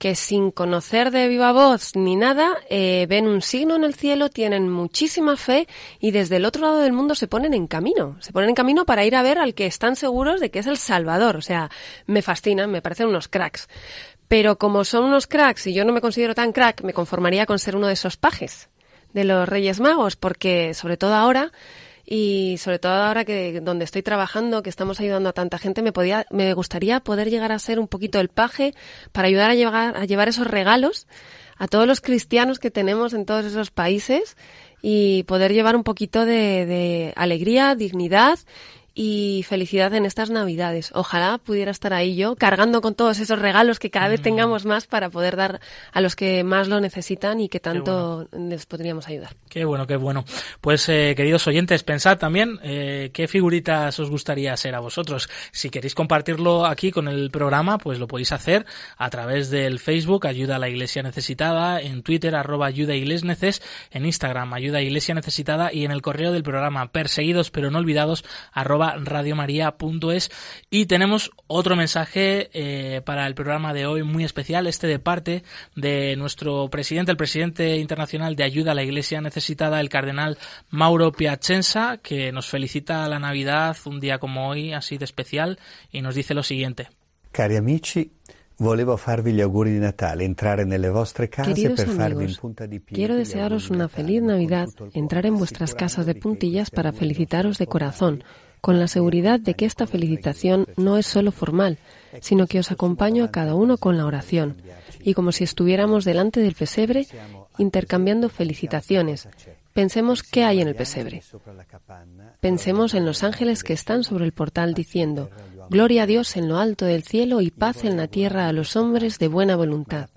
que sin conocer de viva voz ni nada, eh, ven un signo en el cielo, tienen muchísima fe y desde el otro lado del mundo se ponen en camino. Se ponen en camino para ir a ver al que están seguros de que es el Salvador. O sea, me fascinan, me parecen unos cracks. Pero como son unos cracks y yo no me considero tan crack, me conformaría con ser uno de esos pajes de los Reyes Magos, porque sobre todo ahora y sobre todo ahora que donde estoy trabajando, que estamos ayudando a tanta gente, me podía, me gustaría poder llegar a ser un poquito el paje para ayudar a llevar, a llevar esos regalos a todos los cristianos que tenemos en todos esos países y poder llevar un poquito de, de alegría, dignidad y felicidad en estas Navidades. Ojalá pudiera estar ahí yo cargando con todos esos regalos que cada vez tengamos más para poder dar a los que más lo necesitan y que tanto les podríamos ayudar. Qué bueno, qué bueno. Pues, eh, queridos oyentes, pensad también eh, qué figuritas os gustaría ser a vosotros. Si queréis compartirlo aquí con el programa, pues lo podéis hacer a través del Facebook Ayuda a la Iglesia Necesitada, en Twitter arroba Ayuda Iglesneces, en Instagram Ayuda Iglesia Necesitada y en el correo del programa Perseguidos pero no olvidados arroba radiomaria.es. Y tenemos otro mensaje eh, para el programa de hoy muy especial, este de parte de nuestro presidente, el presidente internacional de Ayuda a la Iglesia Necesitada, el cardenal Mauro Piacenza, que nos felicita la Navidad un día como hoy, así de especial, y nos dice lo siguiente. Cari amici, volevo farvi gli auguri di Natale, entrare nelle vostre case Queridos per farvi in punta di piedi quiero desearos una feliz Navidad, entrar en vuestras casas de puntillas para felicitaros de corazón, con la seguridad de que esta felicitación no es solo formal, sino que os acompaño a cada uno con la oración, y como si estuviéramos delante del pesebre, intercambiando felicitaciones. Pensemos qué hay en el pesebre. Pensemos en los ángeles que están sobre el portal diciendo, Gloria a Dios en lo alto del cielo y paz en la tierra a los hombres de buena voluntad.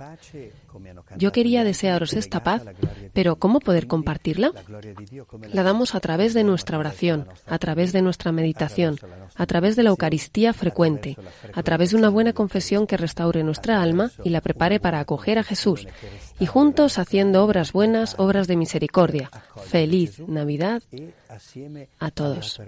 Yo quería desearos esta paz, pero ¿cómo poder compartirla? La damos a través de nuestra oración, a través de nuestra meditación, a través de la Eucaristía frecuente, a través de una buena confesión que restaure nuestra alma y la prepare para acoger a Jesús, y juntos haciendo obras buenas, obras de misericordia. Feliz Navidad a todos.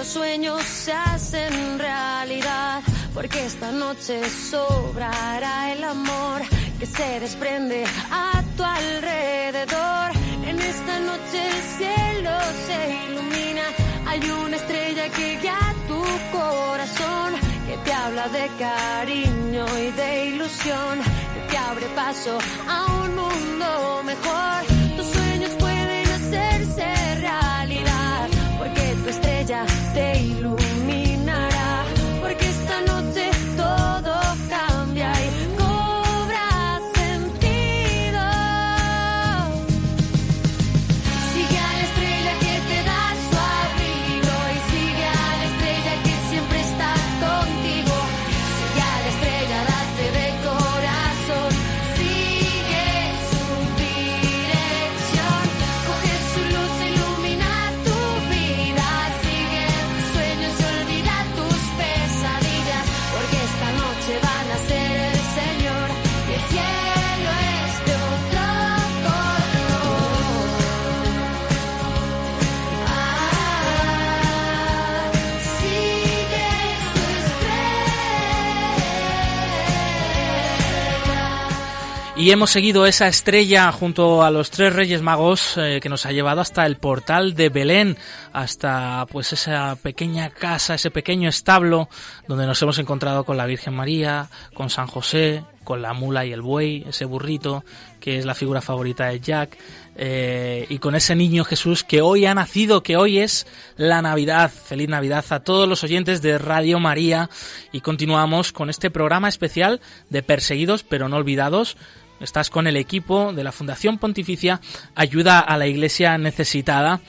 Los sueños se hacen realidad, porque esta noche sobrará el amor que se desprende a tu alrededor. En esta noche el cielo se ilumina, hay una estrella que guía tu corazón, que te habla de cariño y de ilusión, que te abre paso a un mundo mejor. Y hemos seguido esa estrella junto a los tres Reyes Magos eh, que nos ha llevado hasta el portal de Belén, hasta pues esa pequeña casa, ese pequeño establo donde nos hemos encontrado con la Virgen María, con San José, con la mula y el buey, ese burrito que es la figura favorita de Jack, eh, y con ese niño Jesús que hoy ha nacido, que hoy es la Navidad. Feliz Navidad a todos los oyentes de Radio María y continuamos con este programa especial de Perseguidos pero no olvidados. Estás con el equipo de la Fundación Pontificia Ayuda a la Iglesia Necesitada.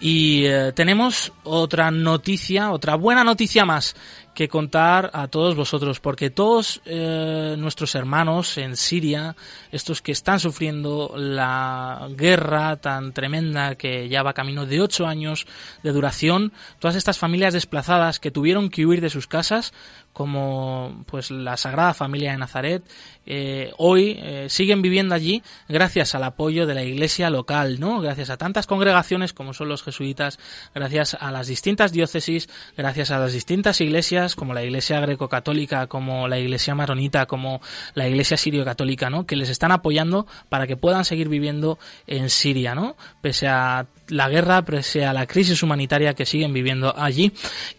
Y eh, tenemos otra noticia, otra buena noticia más que contar a todos vosotros, porque todos eh, nuestros hermanos en Siria, estos que están sufriendo la guerra tan tremenda que ya va camino de ocho años de duración, todas estas familias desplazadas que tuvieron que huir de sus casas, como pues la Sagrada Familia de Nazaret, eh, hoy eh, siguen viviendo allí gracias al apoyo de la iglesia local, ¿no? Gracias a tantas congregaciones como son los jesuitas, gracias a las distintas diócesis, gracias a las distintas iglesias como la iglesia greco-católica, como la iglesia maronita, como la iglesia sirio-católica, ¿no? Que les están apoyando para que puedan seguir viviendo en Siria, ¿no? Pese a la guerra, pese a la crisis humanitaria que siguen viviendo allí.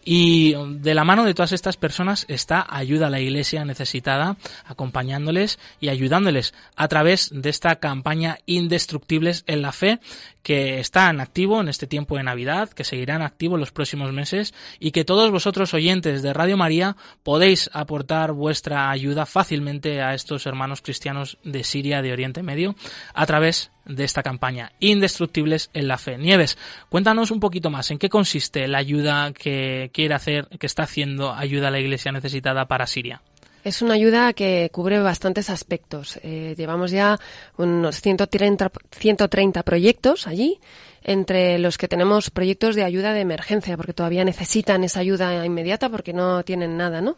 Y de la mano de todas estas personas está ayuda a la iglesia necesitada, acompañándoles y ayudándoles a través de esta campaña Indestructibles en la Fe, que está en activo en este tiempo de Navidad, que seguirá en activo los próximos meses y que todos vosotros oyentes de Radio María podéis aportar vuestra ayuda fácilmente a estos hermanos cristianos de Siria, de Oriente Medio, a través de esta campaña, Indestructibles en la Fe. Nieves, cuéntanos un poquito más en qué consiste la ayuda que quiere hacer, que está haciendo ayuda a la Iglesia necesitada para Siria. Es una ayuda que cubre bastantes aspectos. Eh, llevamos ya unos 130, 130 proyectos allí, entre los que tenemos proyectos de ayuda de emergencia, porque todavía necesitan esa ayuda inmediata porque no tienen nada, ¿no?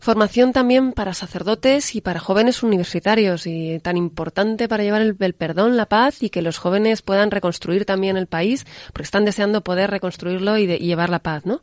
Formación también para sacerdotes y para jóvenes universitarios y tan importante para llevar el, el perdón, la paz y que los jóvenes puedan reconstruir también el país, porque están deseando poder reconstruirlo y, de, y llevar la paz, ¿no?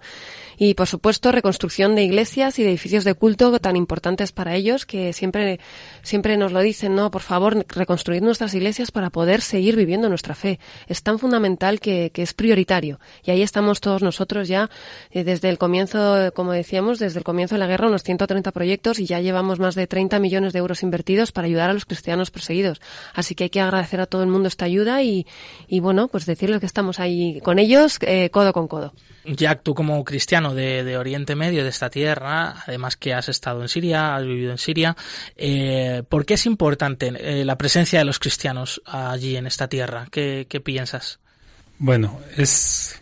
Y por supuesto reconstrucción de iglesias y de edificios de culto tan importantes para ellos que siempre siempre nos lo dicen no por favor reconstruir nuestras iglesias para poder seguir viviendo nuestra fe es tan fundamental que, que es prioritario. Y ahí estamos todos nosotros ya eh, desde el comienzo, como decíamos, desde el comienzo de la guerra, unos 130 proyectos y ya llevamos más de 30 millones de euros invertidos para ayudar a los cristianos perseguidos. Así que hay que agradecer a todo el mundo esta ayuda y, y bueno, pues decirles que estamos ahí con ellos, eh, codo con codo. Jack, tú como cristiano de, Oriente Medio, de esta tierra, además que has estado en Siria, has vivido en Siria, eh, ¿por qué es importante eh, la presencia de los cristianos allí en esta tierra? ¿Qué, ¿Qué, piensas? Bueno, es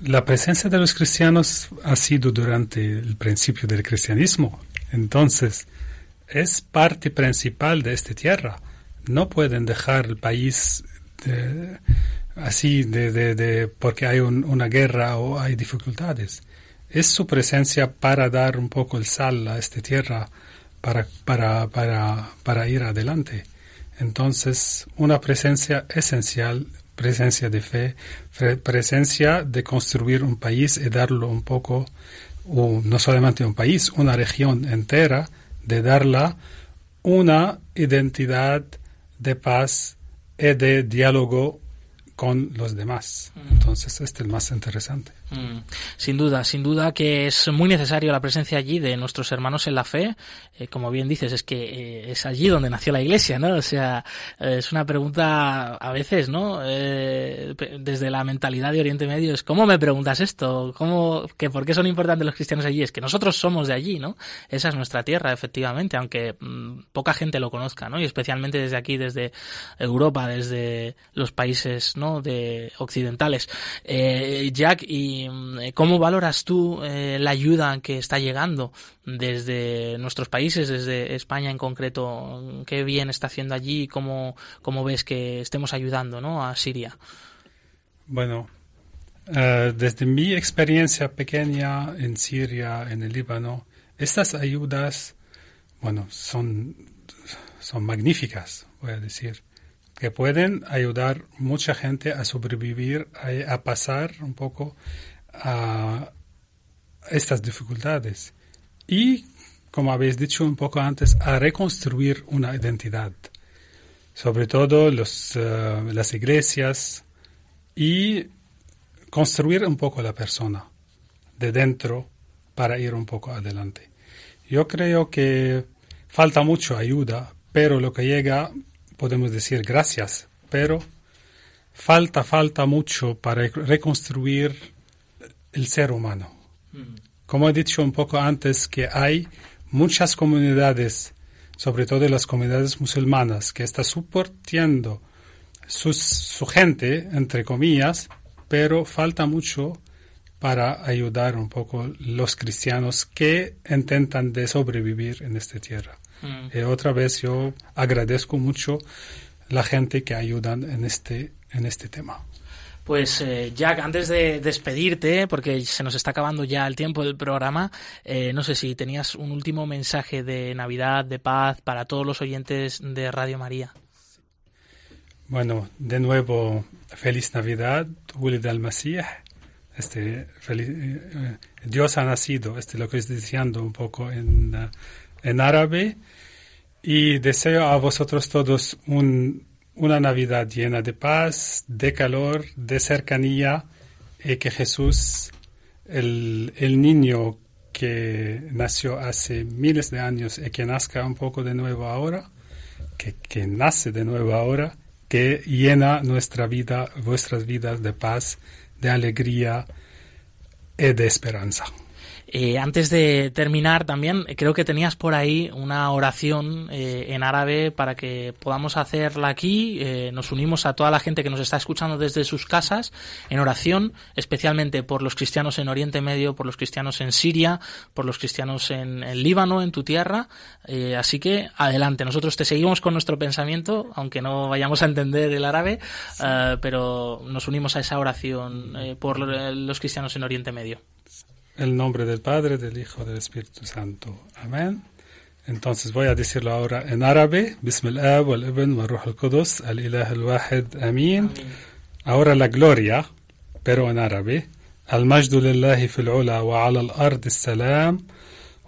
la presencia de los cristianos ha sido durante el principio del cristianismo, entonces es parte principal de esta tierra. No pueden dejar el país de, así de, de, de, porque hay un, una guerra o hay dificultades. Es su presencia para dar un poco el sal a esta tierra para, para, para, para ir adelante. Entonces, una presencia esencial, presencia de fe, presencia de construir un país y darlo un poco, o no solamente un país, una región entera, de darla una identidad de paz y de diálogo con los demás. Entonces, este es el más interesante. Mm. Sin duda, sin duda que es muy necesario la presencia allí de nuestros hermanos en la fe. Eh, como bien dices, es que eh, es allí donde nació la iglesia, ¿no? O sea, eh, es una pregunta a veces, ¿no? desde la mentalidad de Oriente Medio es, ¿cómo me preguntas esto? ¿Cómo, que por qué son importantes los cristianos allí? Es que nosotros somos de allí, ¿no? Esa es nuestra tierra, efectivamente, aunque mmm, poca gente lo conozca, ¿no? Y especialmente desde aquí, desde Europa, desde los países, ¿no? De occidentales. Jack y cómo valoras tú eh, la ayuda que está llegando desde nuestros países, desde España en concreto. ¿Qué bien está haciendo allí? ¿Cómo, cómo ves que estemos ayudando ¿no? a Siria? Bueno, uh, desde mi experiencia pequeña en Siria, en el Líbano, estas ayudas, bueno, son, son magníficas, voy a decir que pueden ayudar mucha gente a sobrevivir, a, pasar un poco a estas dificultades y, como habéis dicho un poco antes, a reconstruir una identidad, sobre todo uh, las iglesias y construir un poco la persona de dentro para ir un poco adelante. Yo creo que falta mucho ayuda, pero lo que llega podemos decir gracias, pero falta, falta mucho para reconstruir el ser humano. Como he dicho un poco antes, que hay muchas comunidades, sobre todo las comunidades musulmanas, que están soportando sus, su gente, entre comillas, pero falta mucho para ayudar un poco los cristianos que intentan de sobrevivir en esta tierra. Mm. Y otra vez yo agradezco mucho la gente que ayudan en este, en este tema. Pues eh, Jack, antes de despedirte, porque se nos está acabando ya el tiempo del programa, eh, no sé si tenías un último mensaje de Navidad, de paz para todos los oyentes de Radio María. Bueno, de nuevo, feliz Navidad, Ulid al-Masih. Este, feliz, eh, Dios ha nacido, este lo que estoy diciendo un poco en, en árabe. Y deseo a vosotros todos un una Navidad llena de paz, de calor, de cercanía, y que Jesús, el, niño que nació hace miles de años y que nazca un poco de nuevo ahora, que nace de nuevo ahora, que llena nuestra vida, vuestras vidas de paz, de alegría y de esperanza. Eh, antes de terminar, también creo que tenías por ahí una oración eh, en árabe para que podamos hacerla aquí. Eh, nos unimos a toda la gente que nos está escuchando desde sus casas en oración, especialmente por los cristianos en Oriente Medio, por los cristianos en Siria, por los cristianos en el Líbano, en tu tierra. Así que adelante, nosotros te seguimos con nuestro pensamiento, aunque no vayamos a entender el árabe, pero nos unimos a esa oración por los cristianos en Oriente Medio. El nombre del Padre, del Hijo, del Espíritu Santo. Amén. Entonces voy a decirlo ahora en árabe. بسم الآب والابن والروح القدس الإله الواحد آمين. Ahora la gloria, pero en árabe. المجد لله في العلا وعلى الأرض السلام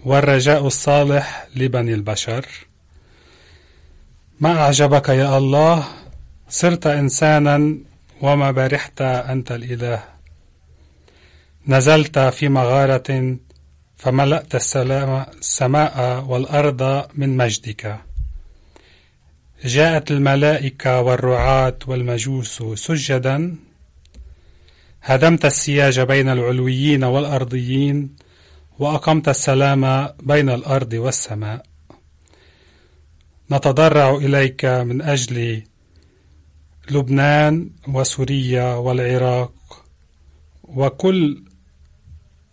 والرجاء الصالح لبني البشر. ما أعجبك يا الله صرت إنسانا وما برحت أنت الإله نزلت في مغارة فملأت السلام السماء والأرض من مجدك. جاءت الملائكة والرعاة والمجوس سجدا. هدمت السياج بين العلويين والأرضيين وأقمت السلام بين الأرض والسماء. نتضرع إليك من أجل لبنان وسوريا والعراق وكل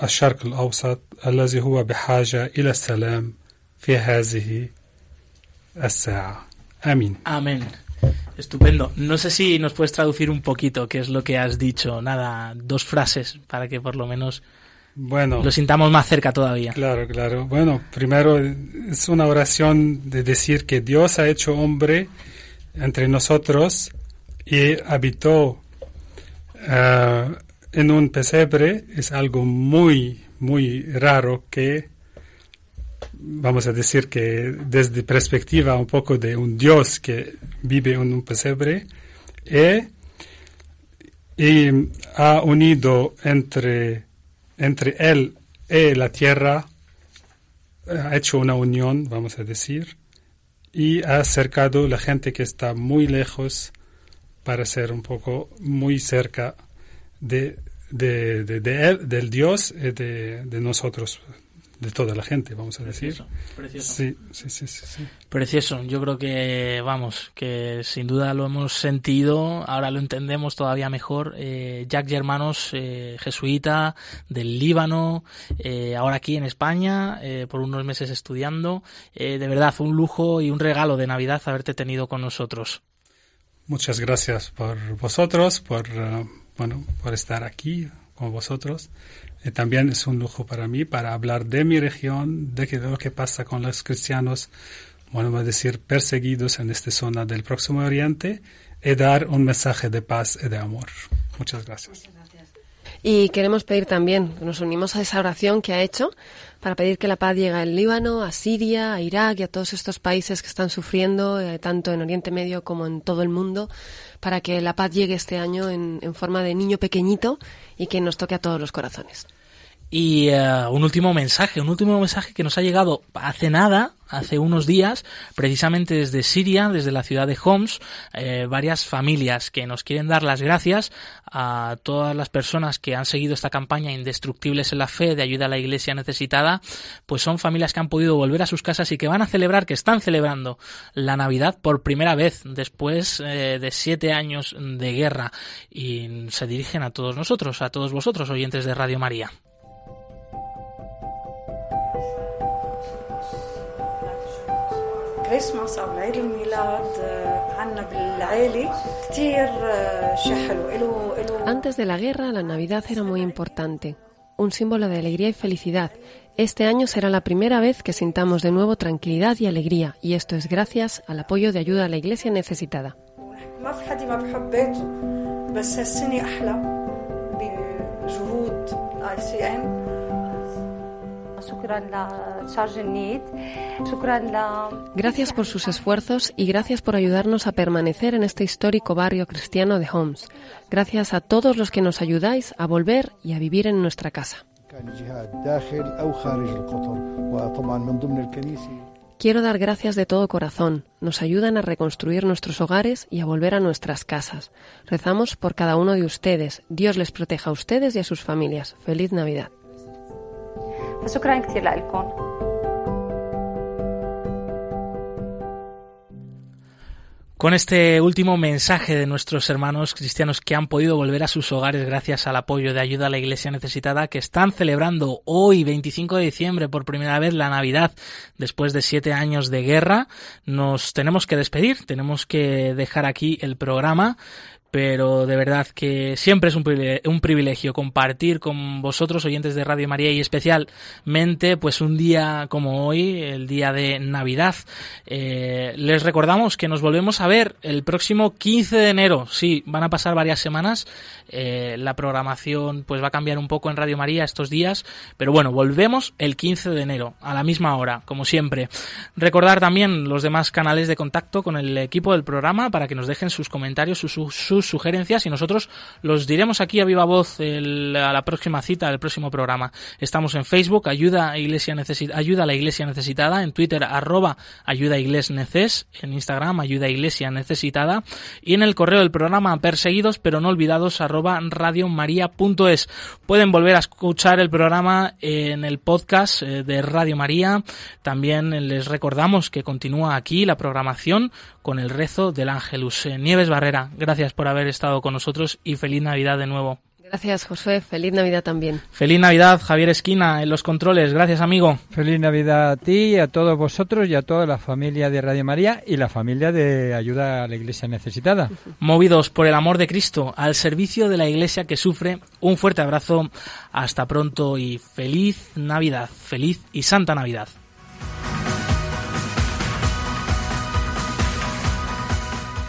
الشرق الأوسط الذي هو بحاجة إلى السلام في هذه الساعة آمين Amén. Estupendo. No sé si nos puedes traducir un poquito qué es lo que has dicho. Nada, dos frases para que por lo menos Bueno, lo sintamos más cerca todavía. Claro, claro. Bueno, primero es una oración de decir que Dios ha hecho hombre entre nosotros y habitó eh, en un pesebre. Es algo muy, muy raro que, vamos a decir que desde perspectiva un poco de un Dios que vive en un pesebre, y, y ha unido entre entre él y la tierra ha hecho una unión, vamos a decir, y ha acercado la gente que está muy lejos para ser un poco muy cerca de, de, de, de él, del Dios y de, de nosotros, de toda la gente, vamos a decir. Precioso, precioso. Sí, sí, sí, sí. Precioso, yo creo que, vamos, que sin duda lo hemos sentido, ahora lo entendemos todavía mejor. Eh, Jack y hermanos, eh, jesuita del Líbano, eh, ahora aquí en España, eh, por unos meses estudiando. Eh, de verdad, un lujo y un regalo de Navidad haberte tenido con nosotros. Muchas gracias por vosotros, por, eh, bueno, por estar aquí con vosotros. Y también es un lujo para mí para hablar de mi región, de que- de lo que pasa con los cristianos, bueno, vamos a decir, perseguidos en esta zona del Próximo Oriente y dar un mensaje de paz y de amor. Muchas gracias. Y queremos pedir también, nos unimos a esa oración que ha hecho para pedir que la paz llegue al Líbano, a Siria, a Irak y a todos estos países que están sufriendo, eh, tanto en Oriente Medio como en todo el mundo, para que la paz llegue este año en, en forma de niño pequeñito y que nos toque a todos los corazones. Y eh, un último mensaje, un último mensaje que nos ha llegado hace nada, hace unos días, precisamente desde Siria, desde la ciudad de Homs, eh, varias familias que nos quieren dar las gracias a todas las personas que han seguido esta campaña Indestructibles en la Fe de ayuda a la iglesia necesitada, pues son familias que han podido volver a sus casas y que van a celebrar, que están celebrando la Navidad por primera vez después eh, de siete años de guerra y se dirigen a todos nosotros, a todos vosotros, oyentes de Radio María. كريسماس او عيد الميلاد آه، عنا بالعيلة كتير آه، شيء حلو إله إله Antes de la guerra, la Navidad era muy importante, un símbolo de alegría y felicidad. Este año será la primera vez que sintamos de nuevo tranquilidad y alegría, y esto es gracias al apoyo de ayuda a la iglesia necesitada. ما في حدا ما بحب بيته بس هالسنة أحلى بجهود اي سي ان Gracias por sus esfuerzos y gracias por ayudarnos a permanecer en este histórico barrio cristiano de Homs. Gracias a todos los que nos ayudáis a volver y a vivir en nuestra casa. Quiero dar gracias de todo corazón. Nos ayudan a reconstruir nuestros hogares y a volver a nuestras casas. Rezamos por cada uno de ustedes. Dios les proteja a ustedes y a sus familias. Feliz Navidad. فشكرا كثير لكم Con este último mensaje de nuestros hermanos cristianos que han podido volver a sus hogares gracias al apoyo de ayuda a la iglesia necesitada, que están celebrando hoy, 25 de diciembre, por primera vez la Navidad después de siete años de guerra, nos tenemos que despedir, tenemos que dejar aquí el programa pero de verdad que siempre es un privilegio, compartir con vosotros, oyentes de Radio María, y especialmente, pues un día como hoy, el día de Navidad. Eh, les recordamos que nos volvemos a ver el próximo 15 de enero. Sí, van a pasar varias semanas. Eh, la programación pues va a cambiar un poco en Radio María estos días, pero bueno, volvemos el 15 de enero, a la misma hora, como siempre. Recordar también los demás canales de contacto con el equipo del programa para que nos dejen sus comentarios, sus, sus sugerencias y nosotros los diremos aquí a viva voz el- a la próxima cita, del próximo programa. Estamos en Facebook, ayuda a, Iglesia Necesi- ayuda a la Iglesia Necesitada, en Twitter, arroba ayuda Igles Neces, en Instagram, ayuda Iglesia Necesitada, y en el correo del programa perseguidos pero no olvidados, arroba radiomaria.es. Pueden volver a escuchar el programa en el podcast eh, de Radio María. También les recordamos que continúa aquí la programación con el rezo del Ángelus. Eh, Nieves Barrera, gracias por haber estado con nosotros y feliz Navidad de nuevo. Gracias, Josué. Feliz Navidad también. Feliz Navidad, Javier Esquina, en los controles. Gracias, amigo. Feliz Navidad a ti, a todos vosotros y a toda la familia de Radio María y la familia de Ayuda a la Iglesia Necesitada. Movidos por el amor de Cristo, al servicio de la Iglesia que sufre, un fuerte abrazo. Hasta pronto y feliz Navidad, feliz y santa Navidad.